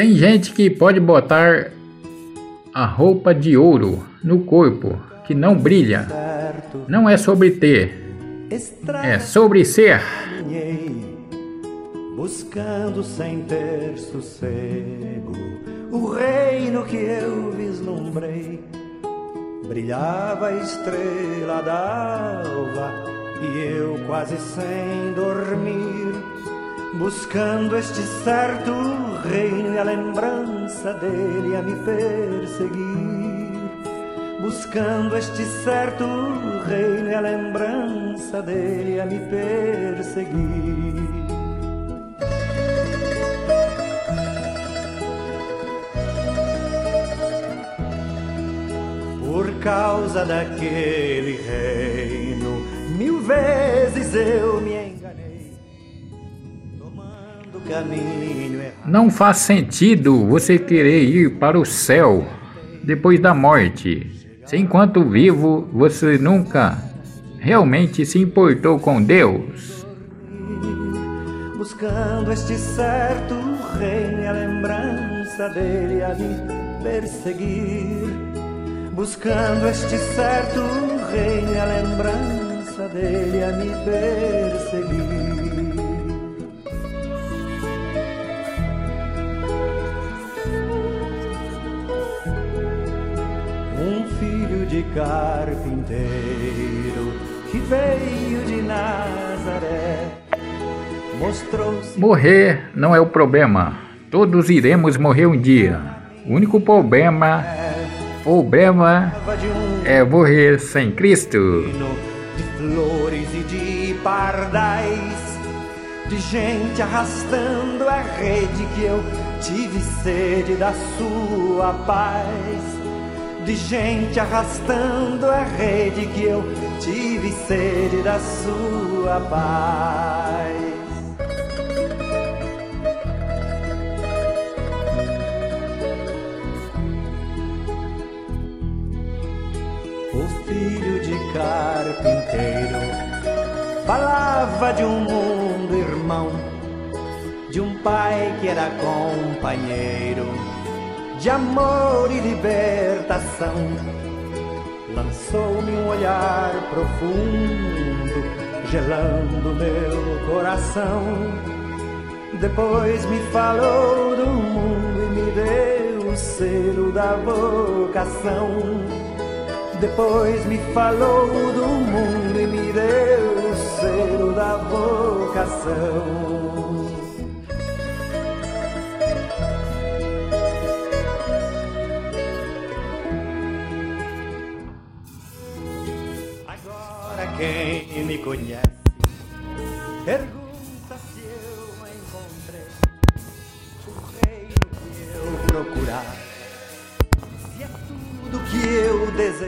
Tem gente que pode botar a roupa de ouro no corpo que não brilha. Não é sobre ter, é sobre ser. Buscando sem ter sossego o reino que eu vislumbrei. Brilhava a estrela d'alva e eu quase sem dormir buscando este certo reino e a lembrança dele a me perseguir. Buscando este certo reino e a lembrança dele a me perseguir. Por causa daquele reino, não faz sentido você querer ir para o céu depois da morte, se enquanto vivo você nunca realmente se importou com Deus. Buscando este certo reino e a lembrança dele a me perseguir. Buscando este certo reino e a lembrança dele a me perseguir. Filho de carpinteiro que veio de Nazaré. Mostrou-se. Morrer não é o problema. Todos iremos morrer um dia. O único problema, problema é morrer sem Cristo. De flores e de pardais, de gente arrastando a rede que eu tive sede da sua paz de gente arrastando a rede que eu tive sede da sua paz. O filho de carpinteiro falava de um mundo irmão, de um pai que era companheiro de amor e libertação. Lançou-me um olhar profundo, gelando meu coração. Depois me falou do mundo e me deu o selo da vocação. Depois me falou do mundo e me deu o selo da vocação. Para quem me conhece, pergunta se eu encontrei o reino que eu procurava. Se é tudo que eu desejo.